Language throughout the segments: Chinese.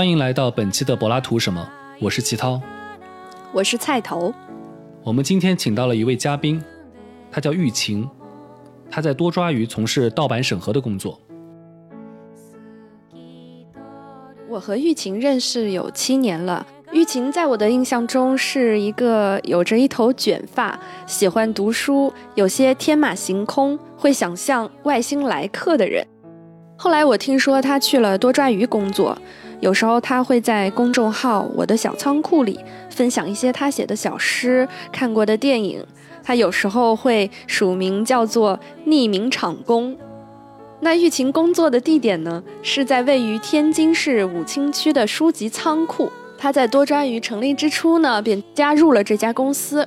欢迎来到本期的柏拉图什么？我是齐涛。我是菜头，我们今天请到了一位嘉宾，他叫玉琴，他在多抓鱼从事盗版审核的工作。我和玉琴认识有七年了。玉琴在我的印象中是一个有着一头卷发、喜欢读书、有些天马行空、会想象外星来客的人。后来我听说他去了多抓鱼工作，有时候他会在公众号“我的小仓库”里分享一些他写的小诗、看过的电影。他有时候会署名叫做“匿名场工”。那玉琴工作的地点呢，是在位于天津市武清区的书籍仓库。他在多抓鱼成立之初呢，便加入了这家公司，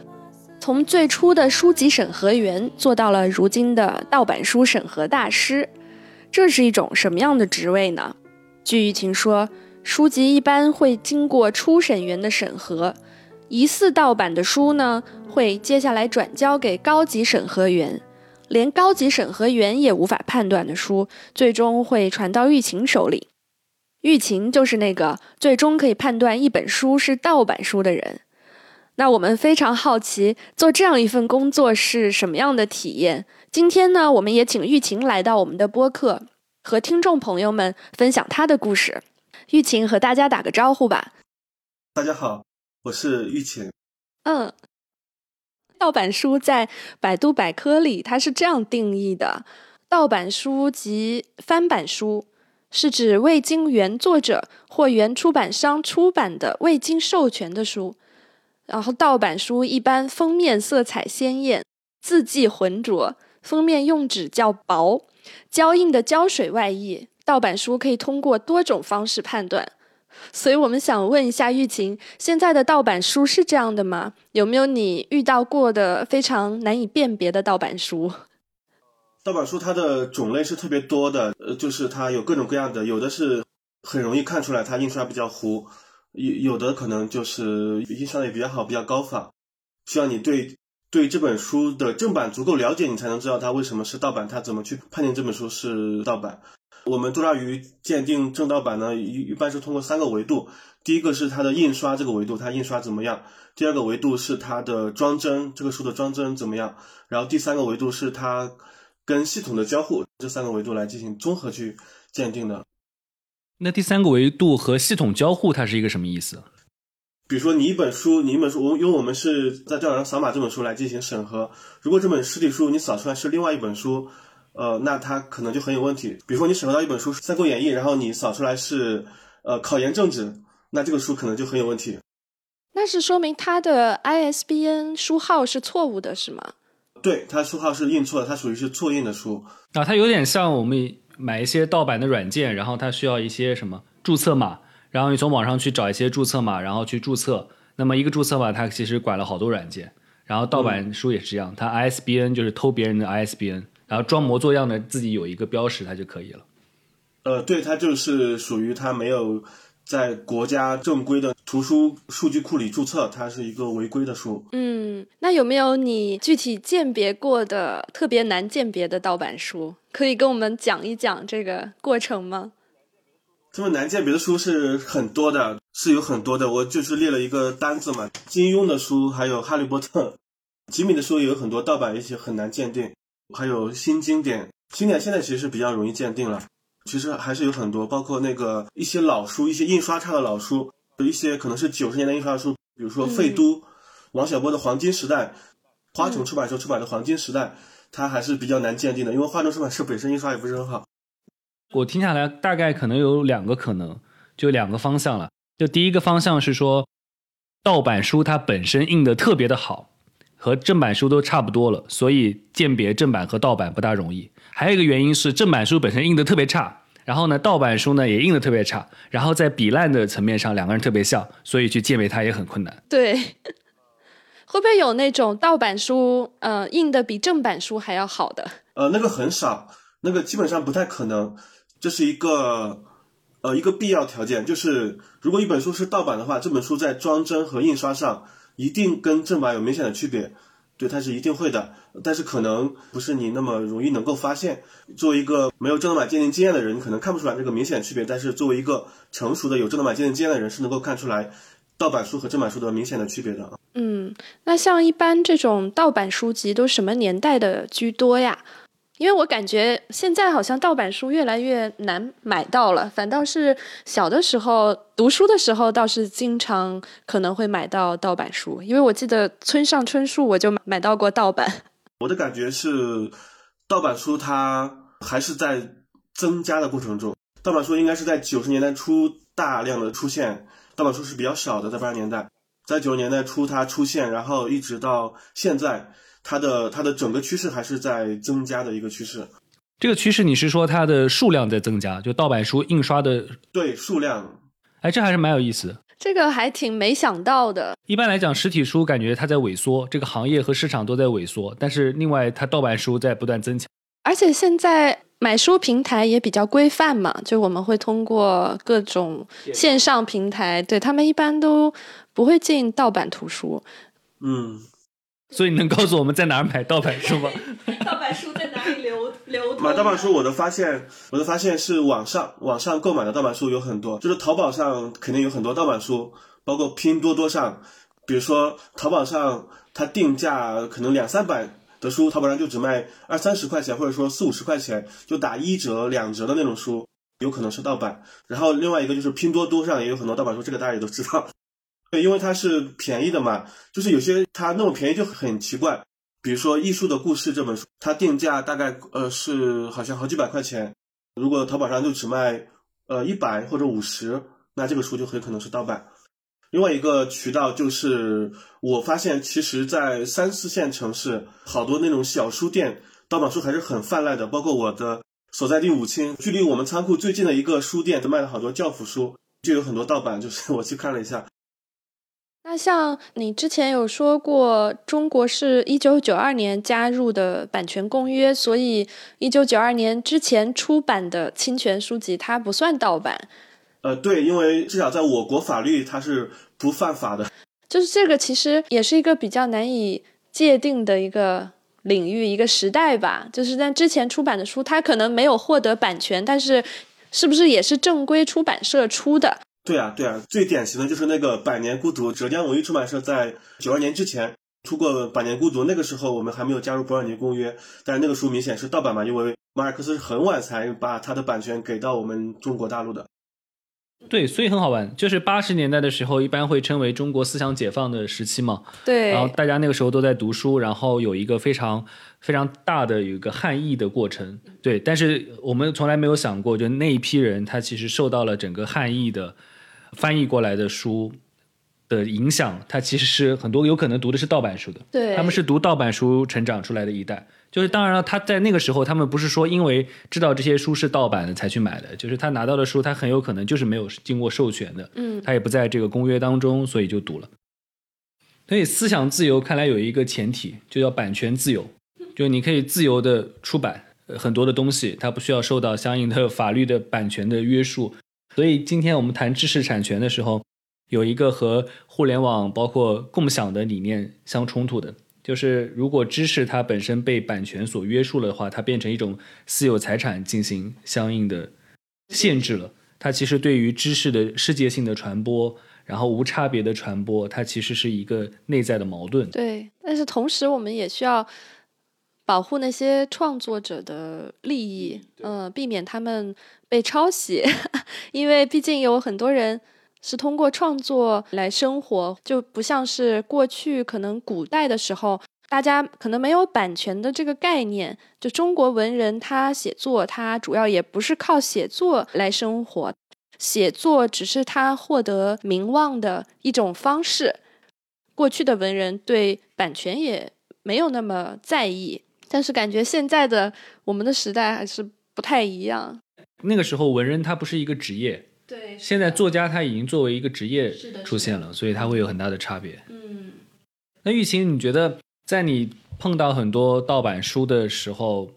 从最初的书籍审核员做到了如今的盗版书审核大师。这是一种什么样的职位呢？据玉琴说，书籍一般会经过初审员的审核，疑似盗版的书呢，会接下来转交给高级审核员。连高级审核员也无法判断的书，最终会传到玉琴手里。玉琴就是那个最终可以判断一本书是盗版书的人。那我们非常好奇，做这样一份工作是什么样的体验？今天呢，我们也请玉琴来到我们的播客，和听众朋友们分享她的故事。玉琴和大家打个招呼吧。大家好，我是玉琴。嗯，盗版书在百度百科里它是这样定义的：盗版书及翻版书是指未经原作者或原出版商出版的未经授权的书。然后，盗版书一般封面色彩鲜艳，字迹浑浊，封面用纸较薄，胶印的胶水外溢。盗版书可以通过多种方式判断。所以我们想问一下玉琴，现在的盗版书是这样的吗？有没有你遇到过的非常难以辨别的盗版书？盗版书它的种类是特别多的，呃，就是它有各种各样的，有的是很容易看出来它印刷比较糊，有有的可能就是印刷的也比较好，比较高仿，需要你对对这本书的正版足够了解，你才能知道它为什么是盗版，它怎么去判定这本书是盗版。我们多大鱼鉴定正盗版呢，一一般是通过三个维度。第一个是它的印刷这个维度，它印刷怎么样；第二个维度是它的装帧，这个书的装帧怎么样；然后第三个维度是它跟系统的交互，这三个维度来进行综合去鉴定的。那第三个维度和系统交互，它是一个什么意思？比如说你一本书，你一本书，我因为我们是在电脑上扫码这本书来进行审核，如果这本实体书你扫出来是另外一本书。呃，那它可能就很有问题。比如说，你审核到一本书《三国演义》，然后你扫出来是呃考研政治，那这个书可能就很有问题。那是说明它的 ISBN 书号是错误的，是吗？对，它书号是印错的，它属于是错印的书。啊，它有点像我们买一些盗版的软件，然后它需要一些什么注册码，然后你从网上去找一些注册码，然后去注册。那么一个注册码，它其实管了好多软件。然后盗版书也是这样，它 ISBN 就是偷别人的 ISBN。然后装模作样的自己有一个标识，它就可以了。呃，对，它就是属于它没有在国家正规的图书数据库里注册，它是一个违规的书。嗯，那有没有你具体鉴别过的特别难鉴别的盗版书？可以跟我们讲一讲这个过程吗？这么难鉴别的书是很多的，是有很多的。我就是列了一个单子嘛，金庸的书，还有哈利波特、吉米的书也有很多盗版，一些很难鉴定。还有新经典，经典现在其实是比较容易鉴定了。其实还是有很多，包括那个一些老书，一些印刷差的老书，有一些可能是九十年代印刷的书，比如说《废都》，王小波的《黄金时代》，花城出版社出版的《黄金时代》，它还是比较难鉴定的，因为花城出版社本身印刷也不是很好。我听下来，大概可能有两个可能，就两个方向了。就第一个方向是说，盗版书它本身印的特别的好。和正版书都差不多了，所以鉴别正版和盗版不大容易。还有一个原因是正版书本身印的特别差，然后呢，盗版书呢也印的特别差，然后在比烂的层面上两个人特别像，所以去鉴别它也很困难。对，会不会有那种盗版书，呃，印的比正版书还要好的？呃，那个很少，那个基本上不太可能。这是一个呃一个必要条件，就是如果一本书是盗版的话，这本书在装帧和印刷上一定跟正版有明显的区别。对，它是一定会的，但是可能不是你那么容易能够发现。作为一个没有正版鉴定经验的人，你可能看不出来这个明显的区别。但是作为一个成熟的有正版鉴定经验的人，是能够看出来盗版书和正版书的明显的区别的。嗯，那像一般这种盗版书籍都什么年代的居多呀？因为我感觉现在好像盗版书越来越难买到了，反倒是小的时候读书的时候倒是经常可能会买到盗版书，因为我记得村上春树我就买到过盗版。我的感觉是，盗版书它还是在增加的过程中。盗版书应该是在九十年代初大量的出现，盗版书是比较少的，在八十年代，在九十年代初它出现，然后一直到现在。它的它的整个趋势还是在增加的一个趋势。这个趋势你是说它的数量在增加，就盗版书印刷的对数量？哎，这还是蛮有意思的。这个还挺没想到的。一般来讲，实体书感觉它在萎缩，这个行业和市场都在萎缩，但是另外它盗版书在不断增强。而且现在买书平台也比较规范嘛，就我们会通过各种线上平台，对他们一般都不会进盗版图书。嗯。所以你能告诉我们在哪儿买盗版书吗？盗版书在哪里流流通？买盗版书，我的发现，我的发现是网上网上购买的盗版书有很多，就是淘宝上肯定有很多盗版书，包括拼多多上，比如说淘宝上它定价可能两三百的书，淘宝上就只卖二三十块钱，或者说四五十块钱，就打一折两折的那种书，有可能是盗版。然后另外一个就是拼多多上也有很多盗版书，这个大家也都知道。对，因为它是便宜的嘛，就是有些它那么便宜就很奇怪。比如说《艺术的故事》这本书，它定价大概呃是好像好几百块钱，如果淘宝上就只卖呃一百或者五十，那这个书就很可能是盗版。另外一个渠道就是，我发现其实，在三四线城市，好多那种小书店盗版书还是很泛滥的。包括我的所在地武清，距离我们仓库最近的一个书店，都卖了好多教辅书，就有很多盗版。就是我去看了一下。那像你之前有说过，中国是一九九二年加入的版权公约，所以一九九二年之前出版的侵权书籍它不算盗版。呃，对，因为至少在我国法律它是不犯法的。就是这个其实也是一个比较难以界定的一个领域、一个时代吧。就是在之前出版的书，它可能没有获得版权，但是是不是也是正规出版社出的？对啊，对啊，最典型的就是那个《百年孤独》，浙江文艺出版社在九二年之前出过《百年孤独》，那个时候我们还没有加入伯尔尼公约，但是那个书明显是盗版嘛，因为马尔克斯是很晚才把他的版权给到我们中国大陆的。对，所以很好玩，就是八十年代的时候，一般会称为中国思想解放的时期嘛。对。然后大家那个时候都在读书，然后有一个非常非常大的有一个汉译的过程。对，但是我们从来没有想过，就那一批人他其实受到了整个汉译的。翻译过来的书的影响，他其实是很多有可能读的是盗版书的，对，他们是读盗版书成长出来的一代。就是当然了，他在那个时候，他们不是说因为知道这些书是盗版的才去买的，就是他拿到的书，他很有可能就是没有经过授权的，嗯，他也不在这个公约当中，所以就读了。所以思想自由看来有一个前提，就叫版权自由，就你可以自由的出版很多的东西，它不需要受到相应的法律的版权的约束。所以今天我们谈知识产权的时候，有一个和互联网包括共享的理念相冲突的，就是如果知识它本身被版权所约束了的话，它变成一种私有财产进行相应的限制了。它其实对于知识的世界性的传播，然后无差别的传播，它其实是一个内在的矛盾。对，但是同时我们也需要。保护那些创作者的利益，嗯，避免他们被抄袭，因为毕竟有很多人是通过创作来生活，就不像是过去可能古代的时候，大家可能没有版权的这个概念。就中国文人他写作，他主要也不是靠写作来生活，写作只是他获得名望的一种方式。过去的文人对版权也没有那么在意。但是感觉现在的我们的时代还是不太一样。那个时候文人他不是一个职业，对，现在作家他已经作为一个职业出现了，所以他会有很大的差别。嗯，那玉琴，你觉得在你碰到很多盗版书的时候，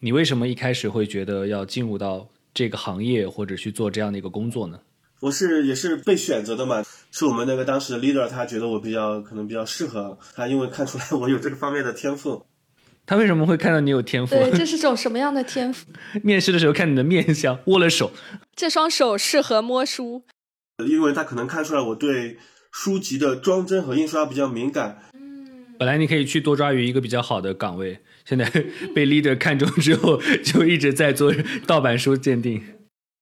你为什么一开始会觉得要进入到这个行业或者去做这样的一个工作呢？我是也是被选择的嘛，是我们那个当时的 leader，他觉得我比较可能比较适合，他因为看出来我有这个方面的天赋。他为什么会看到你有天赋？对，这是种什么样的天赋？面试的时候看你的面相，握了手，这双手适合摸书。因为他可能看出来我对书籍的装帧和印刷比较敏感，嗯本来你可以去多抓鱼一个比较好的岗位，现在被 leader 看中之后，就一直在做盗版书鉴定。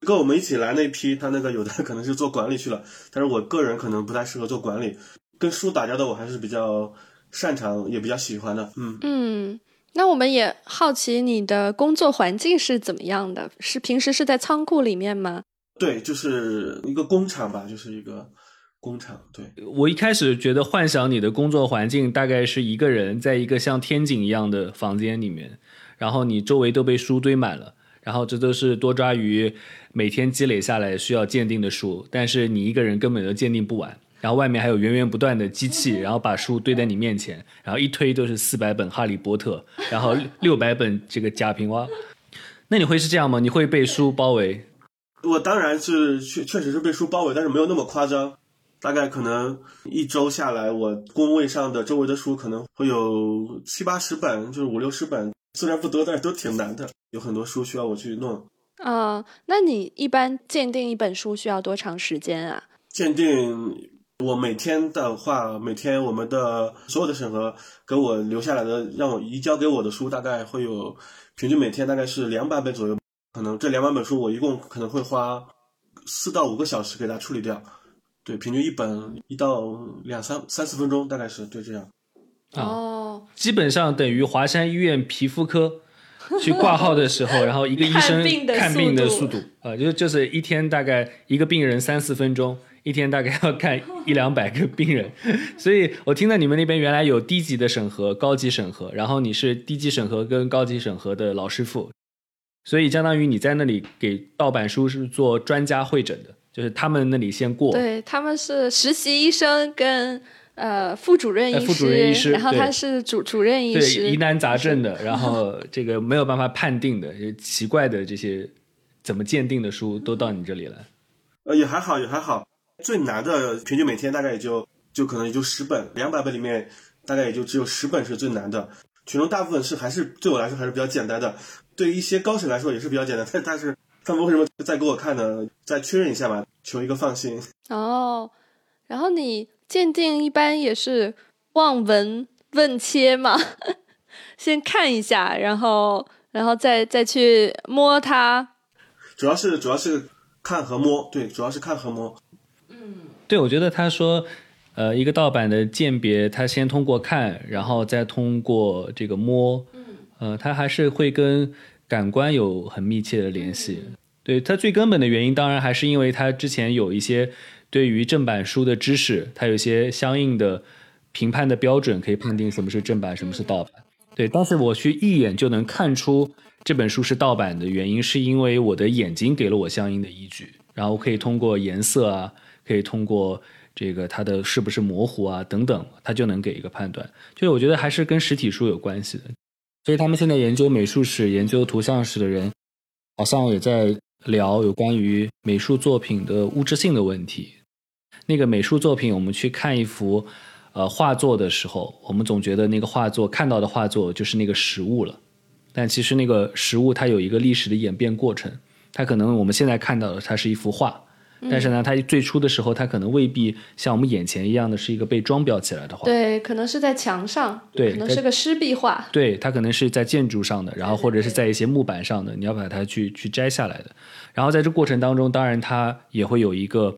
跟我们一起来那批，他那个有的可能是做管理去了，但是我个人可能不太适合做管理，跟书打交道我还是比较擅长，也比较喜欢的。嗯，嗯，那我们也好奇你的工作环境是怎么样的？是平时是在仓库里面吗？对，就是一个工厂吧，就是一个工厂。对，我一开始觉得幻想你的工作环境大概是一个人在一个像天井一样的房间里面，然后你周围都被书堆满了，然后这都是多抓鱼每天积累下来需要鉴定的书，但是你一个人根本就鉴定不完。然后外面还有源源不断的机器，然后把书堆在你面前，然后一推都是四百本《哈利波特》，然后六百本这个贾平凹。那你会是这样吗？你会被书包围？我当然是确确实是被书包围，但是没有那么夸张。大概可能一周下来，我工位上的周围的书可能会有七八十本，就是五六十本，虽然不多，但是都挺难的，有很多书需要我去弄。啊、那你一般鉴定一本书需要多长时间啊？鉴定，我每天的话，每天我们的所有的审核给我留下来的，让我移交给我的书，大概会有平均每天大概是两百本左右。可能这两百本书，我一共可能会花四到五个小时给它处理掉。对，平均一本一到两三三四分钟，大概是对这样。啊哦，基本上等于华山医院皮肤科去挂号的时候，然后一个医生看病的看病的速度速度，呃，就就是一天大概一个病人三四分钟，一天大概要看一两百个病人，所以我听到你们那边原来有低级的审核、高级审核，然后你是低级审核跟高级审核的老师傅，所以相当于你在那里给盗版书是做专家会诊的，就是他们那里先过，对，他们是实习医生跟呃副主任医师，呃副主任医师然后他是主主任医对师，疑难杂症的，然后这个没有办法判定的，就奇怪的这些怎么鉴定的书都到你这里来。呃，也还好，也还好。最难的平均每天大概也就就可能也就十本，两百本里面大概也就只有十本是最难的，其中大部分是还是对我来说还是比较简单的，对于一些高手来说也是比较简单，但 但是他们为什么再给我看呢？再确认一下吧，求一个放心。哦，然后你鉴定一般也是望闻问切嘛，先看一下，然后然后再再去摸它。主要是主要是看和摸，对，主要是看和摸。对，我觉得他说，呃，一个盗版的鉴别，他先通过看，然后再通过这个摸，呃，他还是会跟感官有很密切的联系。对他最根本的原因，当然还是因为他之前有一些对于正版书的知识，他有一些相应的评判的标准，可以判定什么是正版，什么是盗版。对，当时我去一眼就能看出这本书是盗版的原因，是因为我的眼睛给了我相应的依据，然后我可以通过颜色啊，可以通过这个它的是不是模糊啊等等，它就能给一个判断。就是我觉得还是跟实体书有关系的。所以他们现在研究美术史、研究图像史的人，好像也在聊有关于美术作品的物质性的问题。那个美术作品，我们去看一幅呃画作的时候，我们总觉得那个画作看到的画作就是那个实物了，但其实那个实物它有一个历史的演变过程，它可能我们现在看到的它是一幅画，但是呢，它最初的时候它可能未必像我们眼前一样的是一个被装裱起来的画，对，可能是在墙上，对可能是个湿壁画。对，它可能是在建筑上的，然后或者是在一些木板上的，你要把它去去摘下来的。然后在这过程当中，当然它也会有一个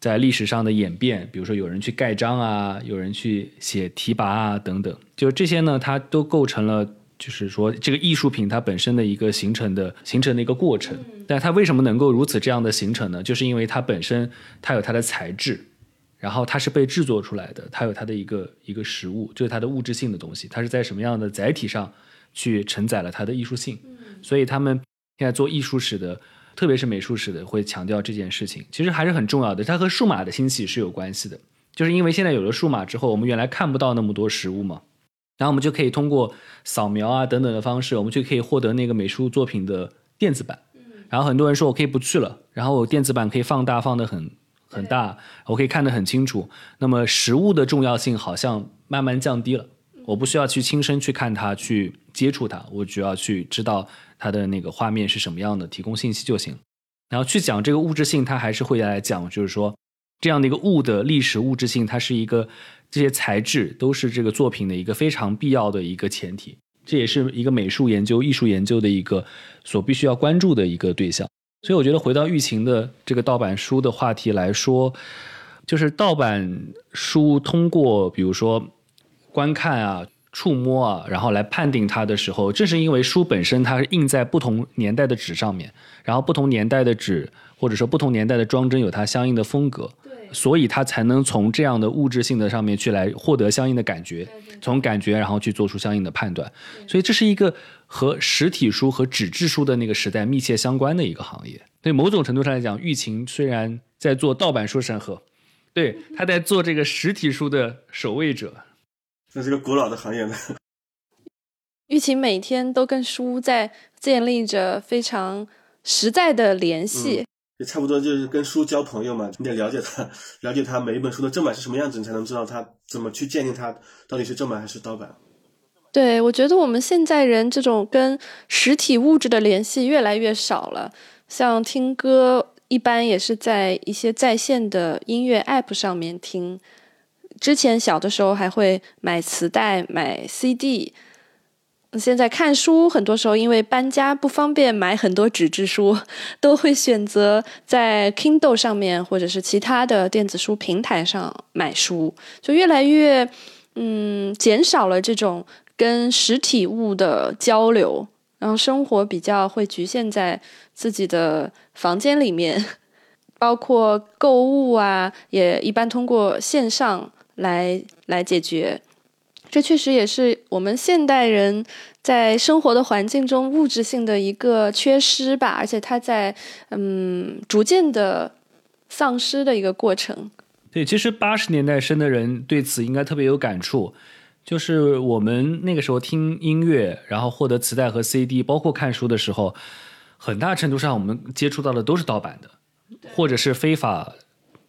在历史上的演变，比如说有人去盖章啊，有人去写题跋啊等等，就这些呢，它都构成了。就是说，这个艺术品它本身的一个形成的形成的一个过程，但它为什么能够如此这样的形成呢？就是因为它本身它有它的材质，然后它是被制作出来的，它有它的一个一个实物，就是它的物质性的东西，它是在什么样的载体上去承载了它的艺术性。所以他们现在做艺术史的特别是美术史的会强调这件事情，其实还是很重要的。它和数码的兴起是有关系的，就是因为现在有了数码之后，我们原来看不到那么多实物嘛，然后我们就可以通过扫描啊等等的方式，我们就可以获得那个美术作品的电子版。然后很多人说我可以不去了，然后我电子版可以放大放得很很大，我可以看得很清楚。那么实物的重要性好像慢慢降低了，我不需要去亲身去看它，去接触它，我只要去知道它的那个画面是什么样的，提供信息就行。然后去讲这个物质性，它还是会来讲，就是说这样的一个物的历史物质性，它是一个这些材质都是这个作品的一个非常必要的一个前提。这也是一个美术研究、艺术研究的一个所必须要关注的一个对象。所以我觉得回到疫情的这个盗版书的话题来说，就是盗版书通过比如说观看啊、触摸啊，然后来判定它的时候，正是因为书本身它是印在不同年代的纸上面，然后不同年代的纸或者说不同年代的装帧有它相应的风格。所以他才能从这样的物质性的上面去来获得相应的感觉，从感觉然后去做出相应的判断。所以这是一个和实体书和纸质书的那个时代密切相关的一个行业。对某种程度上来讲，玉琴虽然在做盗版书审核，对他在做这个实体书的守卫者。这是个古老的行业呢。玉琴每天都跟书在建立着非常实在的联系。也差不多就是跟书交朋友嘛，你得了解它，了解它每一本书的正版是什么样子，你才能知道它怎么去鉴定它到底是正版还是盗版。对，我觉得我们现在人这种跟实体物质的联系越来越少了，像听歌一般也是在一些在线的音乐 App 上面听，之前小的时候还会买磁带、买 CD。现在看书，很多时候因为搬家不方便买很多纸质书，都会选择在 Kindle 上面或者是其他的电子书平台上买书，就越来越嗯减少了这种跟实体物的交流，然后生活比较会局限在自己的房间里面，包括购物啊，也一般通过线上来来解决。这确实也是我们现代人在生活的环境中物质性的一个缺失吧，而且它在嗯逐渐的丧失的一个过程。对，其实八十年代生的人对此应该特别有感触，就是我们那个时候听音乐，然后获得磁带和 CD，包括看书的时候，很大程度上我们接触到的都是盗版的，或者是非法。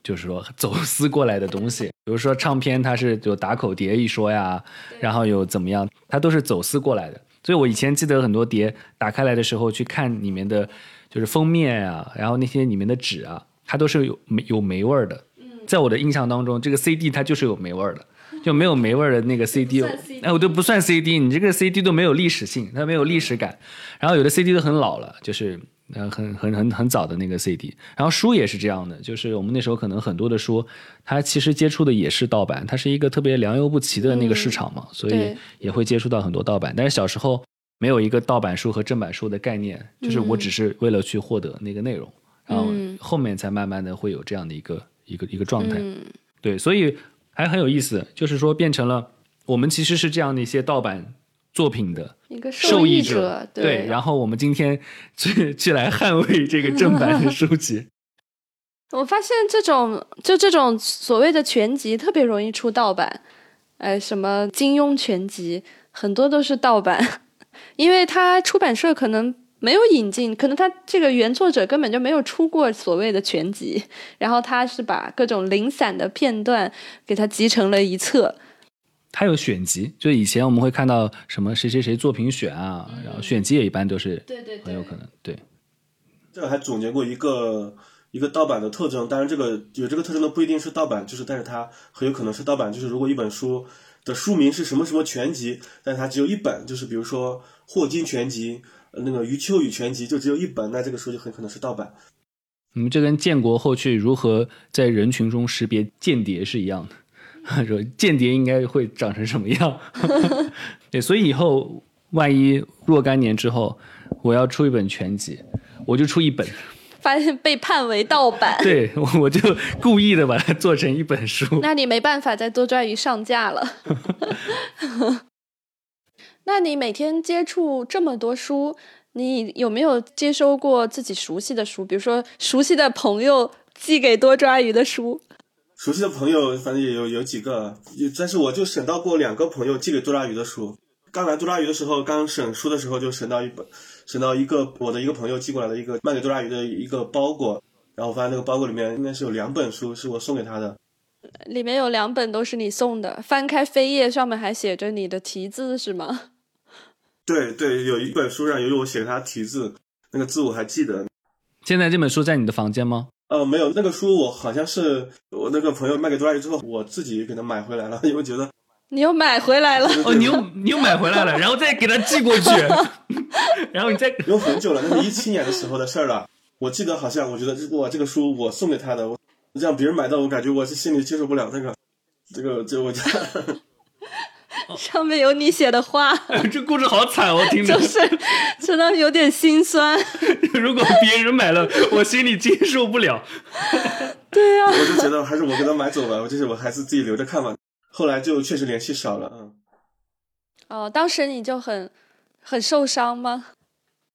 就是说走私过来的东西，比如说唱片，它是有打口碟一说呀，然后有怎么样，它都是走私过来的。所以我以前记得很多碟打开来的时候，去看里面的，就是封面啊，然后那些里面的纸啊，它都是有霉有霉味儿的。在我的印象当中，这个 CD 它就是有霉味儿的，就没有霉味儿的那个 CD，哎，我都不算 CD，你这个 CD 都没有历史性，它没有历史感。然后有的 CD 都很老了，就是。呃，很很很很早的那个 CD，然后书也是这样的，就是我们那时候可能很多的书，它其实接触的也是盗版，它是一个特别良莠不齐的那个市场嘛，所以也会接触到很多盗版。但是小时候没有一个盗版书和正版书的概念，就是我只是为了去获得那个内容，然后后面才慢慢的会有这样的一个一个一个状态。对，所以还很有意思，就是说变成了我们其实是这样的一些盗版。作品的一个受益者，对，然后我们今天去去来捍卫这个正版的 书籍。我发现这种就这种所谓的全集特别容易出盗版，哎，什么金庸全集很多都是盗版，因为他出版社可能没有引进，可能他这个原作者根本就没有出过所谓的全集，然后他是把各种零散的片段给它集成了一册。它有选集，就以前我们会看到什么谁谁谁作品选啊，然后选集也一般都是对对很有可能对。这个还总结过一个一个盗版的特征，当然这个有这个特征的不一定是盗版，就是但是它很有可能是盗版。就是如果一本书的书名是什么什么全集，但它只有一本，就是比如说霍金全集，那个余秋雨全集就只有一本，那这个书就很可能是盗版。你嗯，这跟建国后去如何在人群中识别间谍是一样的。说间谍应该会长成什么样？对，所以以后万一若干年之后，我要出一本全集，我就出一本，发现被判为盗版，对，我就故意的把它做成一本书。那你没办法再多抓鱼上架了。那你每天接触这么多书，你有没有接收过自己熟悉的书，比如说熟悉的朋友寄给多抓鱼的书？熟悉的朋友反正也有有几个，也但是我就审到过两个朋友寄给多拉鱼的书。刚来多拉鱼的时候，刚审书的时候就审到一本，审到一个我的一个朋友寄过来的一个卖给多拉鱼的一个包裹，然后我发现那个包裹里面应该是有两本书是我送给他的，里面有两本都是你送的，翻开扉页上面还写着你的题字是吗？对对，有一本书上有我写他题字，那个字我还记得。现在这本书在你的房间吗？呃，没有，那个书我好像是我那个朋友卖给多抓鱼之后，我自己给他买回来了，因为觉得你又买回来了，哦，你又你又买回来了，然后再给他寄过去，然后你再有很久了，那是一七年的时候的事儿了。我记得好像，我觉得哇，这个书我送给他的，我让别人买到，我感觉我是心里接受不了那个，这个这我 上面有你写的话，这故事好惨，我听着就是真的有点心酸。如果别人买了，我心里接受不了。对呀、我就觉得还是我给他买走吧，我就是我还是自己留着看吧。后来就确实联系少了，嗯，哦，当时你就很很受伤吗？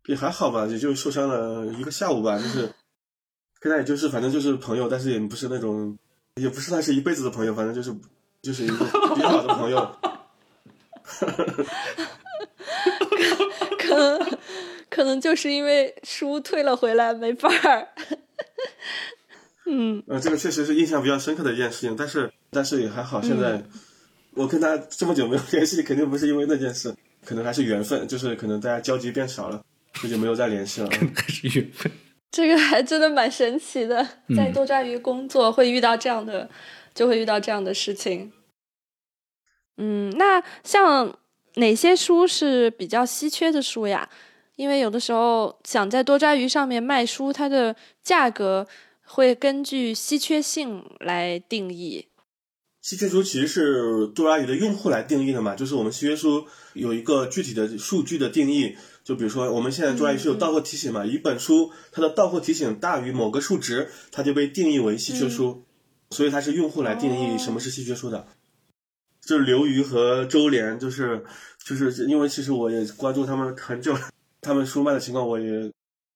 也还好吧，也就受伤了一个下午吧，就是 跟他也就是反正就是朋友，但是也不是那种，也不是算是一辈子的朋友，反正就是就是一个比较好的朋友。可能可能就是因为书退了回来没法儿。嗯，呃，这个确实是印象比较深刻的一件事情，但是但是也还好，现在、我跟他这么久没有联系，肯定不是因为那件事，可能还是缘分，就是可能大家交集变少了，这就没有再联系了。还是缘分。这个还真的蛮神奇的，在多抓鱼工作会遇到这样的，就会遇到这样的事情。嗯，那像哪些书是比较稀缺的书呀？因为有的时候想在多抓鱼上面卖书，它的价格会根据稀缺性来定义。稀缺书其实是多抓鱼的用户来定义的嘛，就是我们稀缺书有一个具体的数据的定义，就比如说我们现在多抓鱼是有到货提醒嘛，一本书它的到货提醒大于某个数值，它就被定义为稀缺书，所以它是用户来定义什么是稀缺书的。就是刘瑜和周濂，就是就是因为其实我也关注他们很久了，他们书卖的情况我也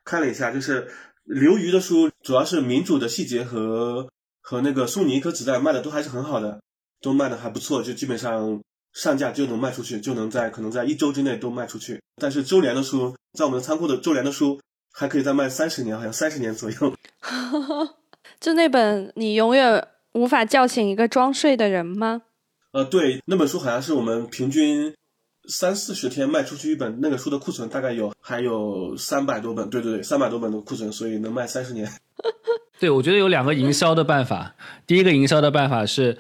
看了一下，就是刘瑜的书主要是民主的细节和和那个送你一颗子弹卖的都还是很好的，都卖的还不错，就基本上上架就能卖出去，就能在可能在一周之内都卖出去。但是周濂的书，在我们的仓库的周濂的书还可以再卖三十年，好像三十年左右。就那本你永远无法叫醒一个装睡的人吗？呃，对，那本书好像是我们平均三四十天卖出去一本，那个书的库存大概有还有三百多本，对对对，三百多本的库存，所以能卖三十年。对，我觉得有两个营销的办法。第一个营销的办法是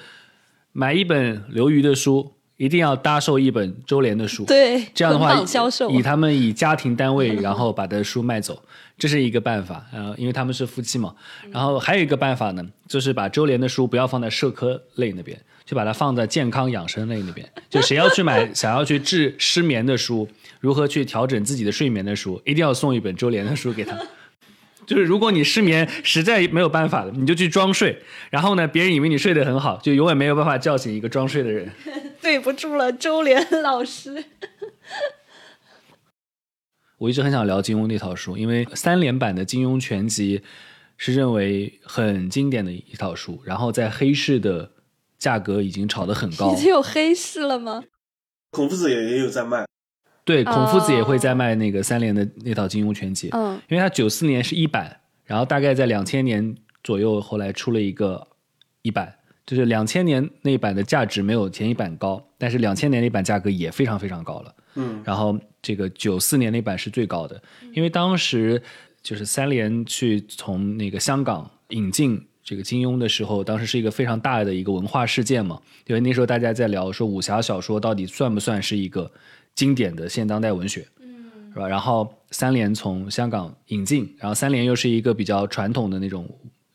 买一本刘瑜的书，一定要搭售一本周濂的书。对，这样的话销售，以他们以家庭单位，然后把的书卖走，这是一个办法。呃，因为他们是夫妻嘛。然后还有一个办法呢，就是把周濂的书不要放在社科类那边，就把它放在健康养生类那边。就谁要去买 想要去治失眠的书，如何去调整自己的睡眠的书，一定要送一本周濂的书给他。就是如果你失眠实在没有办法了，你就去装睡，然后呢，别人以为你睡得很好，就永远没有办法叫醒一个装睡的人。对不住了，周濂老师。我一直很想聊金庸那套书，因为三连版的金庸全集是认为很经典的一套书，然后在黑市的价格已经炒得很高已。经有黑市了吗？孔夫子也也有在卖，对，孔夫子也会哦。在卖那个三联的那套金庸全集，嗯，因为他九四年是一版，然后大概在两千年左右，后来出了一个一版，就是两千年那一版的价值没有前一版高，但是两千年那版价格也非常非常高了。嗯，然后这个九四年那版是最高的，因为当时就是三联去从那个香港引进这个金庸的时候，当时是一个非常大的一个文化事件嘛，因为那时候大家在聊说武侠小说到底算不算是一个经典的现当代文学，嗯，是吧？然后三联从香港引进，然后三联又是一个比较传统的那种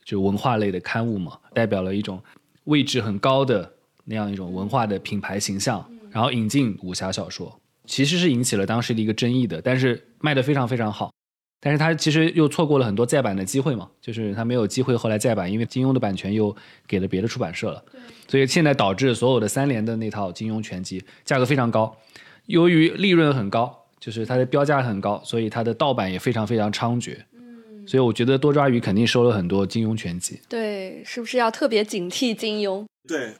就文化类的刊物嘛，代表了一种位置很高的那样一种文化的品牌形象，然后引进武侠小说，其实是引起了当时的一个争议的，但是卖的非常非常好。但是他其实又错过了很多再版的机会嘛，就是他没有机会后来再版，因为金庸的版权又给了别的出版社了，所以现在导致所有的三联的那套金庸全集价格非常高，由于利润很高，就是它的标价很高，所以它的盗版也非常非常猖獗。嗯，所以我觉得多抓鱼肯定收了很多金庸全集。对，是不是要特别警惕金庸？对，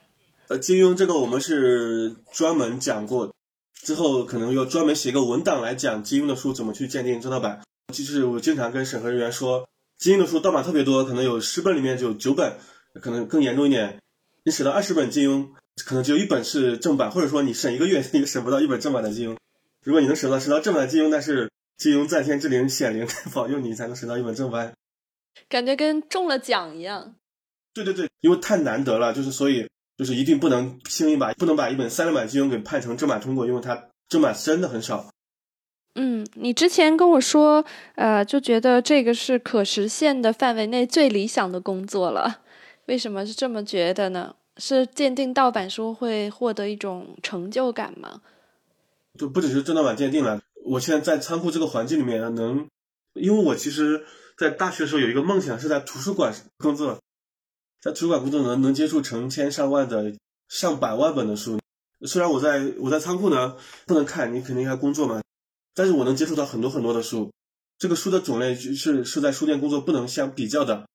呃，金庸这个我们是专门讲过，之后可能要专门写一个文档来讲金庸的书怎么去鉴定正盗版。就是我经常跟审核人员说，金庸的书盗版特别多，可能有十本里面就有九本，可能更严重一点，你写到二十本金庸，可能只有一本是正版，或者说你审一个月你审不到一本正版的金庸。如果你能审到审到正版的金庸，那是金庸在天之灵显灵 保佑你才能审到一本正版。感觉跟中了奖一样。对对对，因为太难得了，就是所以就是一定不能轻易把不能把一本三六版金庸给判成正版通过，因为它正版真的很少。嗯，你之前跟我说，呃，就觉得这个是可实现的范围内最理想的工作了。为什么是这么觉得呢？是鉴定盗版书会获得一种成就感吗？就不只是正盗版鉴定了，我现在在仓库这个环境里面能，因为我其实，在大学的时候有一个梦想是在图书馆工作，在图书馆工作能能接触成千上万的上百万本的书。虽然我在我在仓库呢不能看，你肯定要工作嘛。但是我能接触到很多很多的书，这个书的种类是是在书店工作不能相比较的，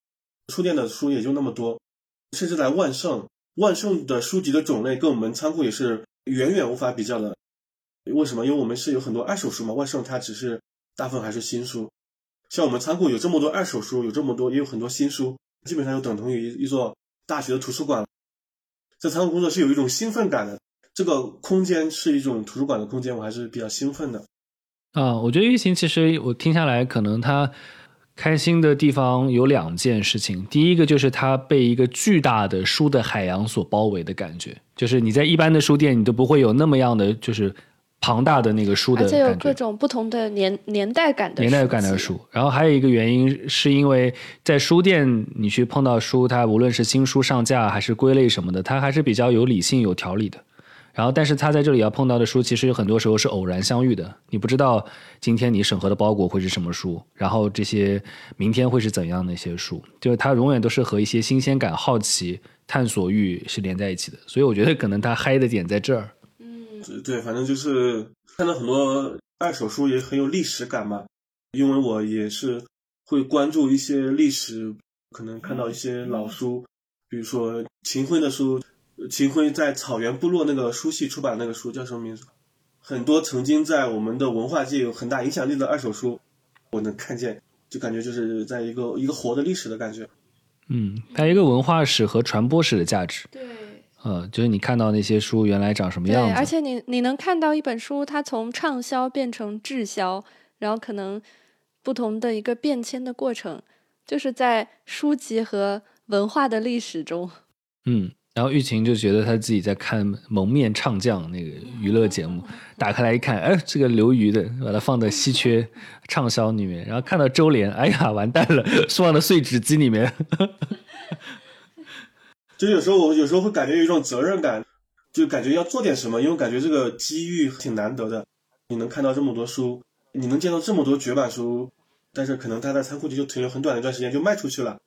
书店的书也就那么多，甚至在万盛，万盛的书籍的种类跟我们仓库也是远远无法比较的。为什么？因为我们是有很多二手书嘛，万盛它只是大部分还是新书，像我们仓库有这么多二手书，有这么多也有很多新书，基本上就等同于一座大学的图书馆，在仓库工作是有一种兴奋感的，这个空间是一种图书馆的空间，我还是比较兴奋的。啊，我觉得玉琴其实我听下来，可能它开心的地方有两件事情。第一个就是它被一个巨大的书的海洋所包围的感觉，就是你在一般的书店，你都不会有那么样的就是庞大的那个书的感觉。而且有各种不同的年年代感的年代感的书。然后还有一个原因，是因为在书店你去碰到书，它无论是新书上架还是归类什么的，它还是比较有理性、有条理的。然后，但是他在这里要碰到的书，其实有很多时候是偶然相遇的。你不知道今天你审核的包裹会是什么书，然后这些明天会是怎样的一些书，就是它永远都是和一些新鲜感、好奇、探索欲是连在一起的。所以我觉得可能他嗨的点在这儿。嗯，对，反正就是看到很多二手书也很有历史感嘛，因为我也是会关注一些历史，可能看到一些老书，比如说秦桧的书。秦晖在草原部落那个书系出版那个书叫什么名字？很多曾经在我们的文化界有很大影响力的二手书，我能看见，就感觉就是在一个一个活的历史的感觉。嗯，它一个文化史和传播史的价值。对，呃，就是你看到那些书原来长什么样子，而且你你能看到一本书它从畅销变成滞销，然后可能不同的一个变迁的过程，就是在书籍和文化的历史中。嗯。然后玉琴就觉得他自己在看《蒙面唱将》那个娱乐节目，打开来一看，哎，这个刘瑜的，把它放在稀缺畅销里面。然后看到周濂，哎呀，完蛋了，放到碎纸机里面。就有时候我有时候会感觉有一种责任感，就感觉要做点什么，因为感觉这个机遇挺难得的。你能看到这么多书，你能见到这么多绝版书，但是可能它在仓库里就停留很短的一段时间就卖出去了，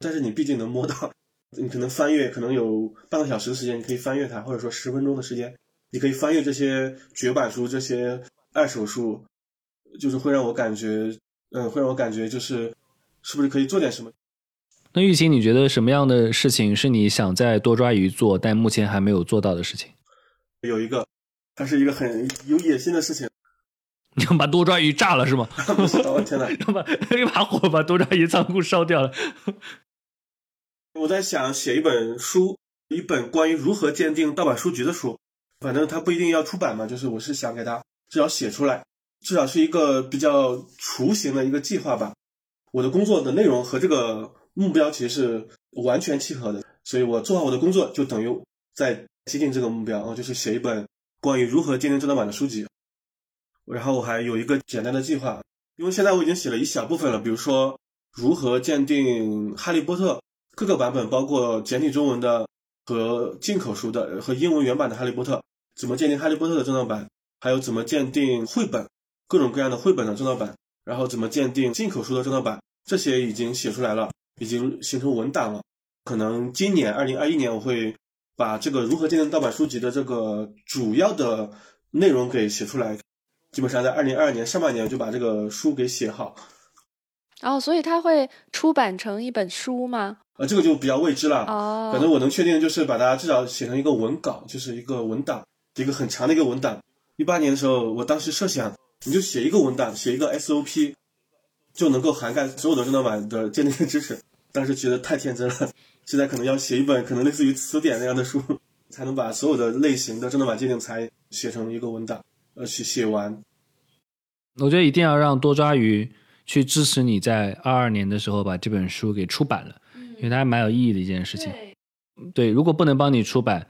但是你毕竟能摸到。你可能翻阅，可能有半个小时的时间，你可以翻阅它，或者说十分钟的时间，你可以翻阅这些绝版书、这些二手书，就是会让我感觉，嗯，会让我感觉就是，是不是可以做点什么？那玉琴，你觉得什么样的事情是你想在多抓鱼做，但目前还没有做到的事情？有一个，它是一个很有野心的事情。你要把多抓鱼炸了是吗？我天哪！要把一把火把多抓鱼仓库烧掉了。我在想写一本书，一本关于如何鉴定盗版书籍的书。反正它不一定要出版嘛，就是我是想给它至少写出来，至少是一个比较雏形的一个计划吧。我的工作的内容和这个目标其实是完全契合的，所以我做好我的工作就等于在接近这个目标啊，就是写一本关于如何鉴定正版的书籍。然后我还有一个简单的计划，因为现在我已经写了一小部分了，比如说如何鉴定《哈利波特》。各个版本包括简体中文的和进口书的和英文原版的《哈利波特》，怎么鉴定《哈利波特》的正盗版？还有怎么鉴定绘本，各种各样的绘本的正盗版？然后怎么鉴定进口书的正盗版？这些已经写出来了，已经形成文档了。可能今年二零二一年我会把这个如何鉴定盗版书籍的这个主要的内容给写出来。基本上在二零二二年上半年就把这个书给写好。哦，所以它会出版成一本书吗？呃，这个就比较未知了。哦，反正我能确定就是把它至少写成一个文稿，就是一个文档，一个很长的一个文档。一八年的时候，我当时设想，你就写一个文档，写一个 SOP，就能够涵盖所有的智能版的鉴定知识。当时觉得太天真了，现在可能要写一本可能类似于词典那样的书，才能把所有的类型的智能版鉴定才写成一个文档，呃，写写完。我觉得一定要让多抓鱼去支持你在二二年的时候把这本书给出版了，因为它还蛮有意义的一件事情。对，如果不能帮你出版，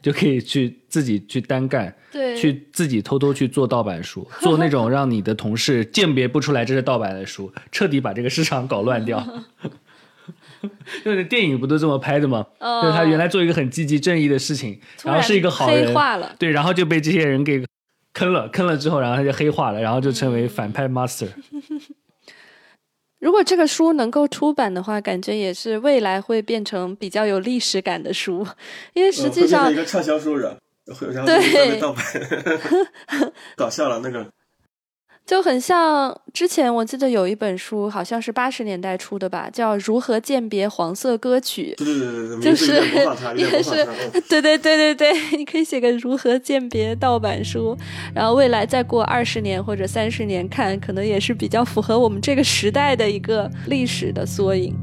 就可以去自己去单干，对，去自己偷偷去做盗版书，做那种让你的同事鉴别不出来这是盗版的书，彻底把这个市场搞乱掉。就是电影不都这么拍的吗？哦就是他原来做一个很积极正义的事情，然后是一个好人黑，化了。对，然后就被这些人给坑了，坑了之后，然后他就黑化了，然后就成为反派 master。如果这个书能够出版的话，感觉也是未来会变成比较有历史感的书，因为实际上一个畅销书人，然后对就会被盗版，搞笑了那个。就很像之前我记得有一本书，好像是八十年代出的吧，叫《如何鉴别黄色歌曲》。对对对对对，就是也是对对对对对，你可以写个如何鉴别盗版书，然后未来再过二十年或者三十年看，可能也是比较符合我们这个时代的一个历史的缩影。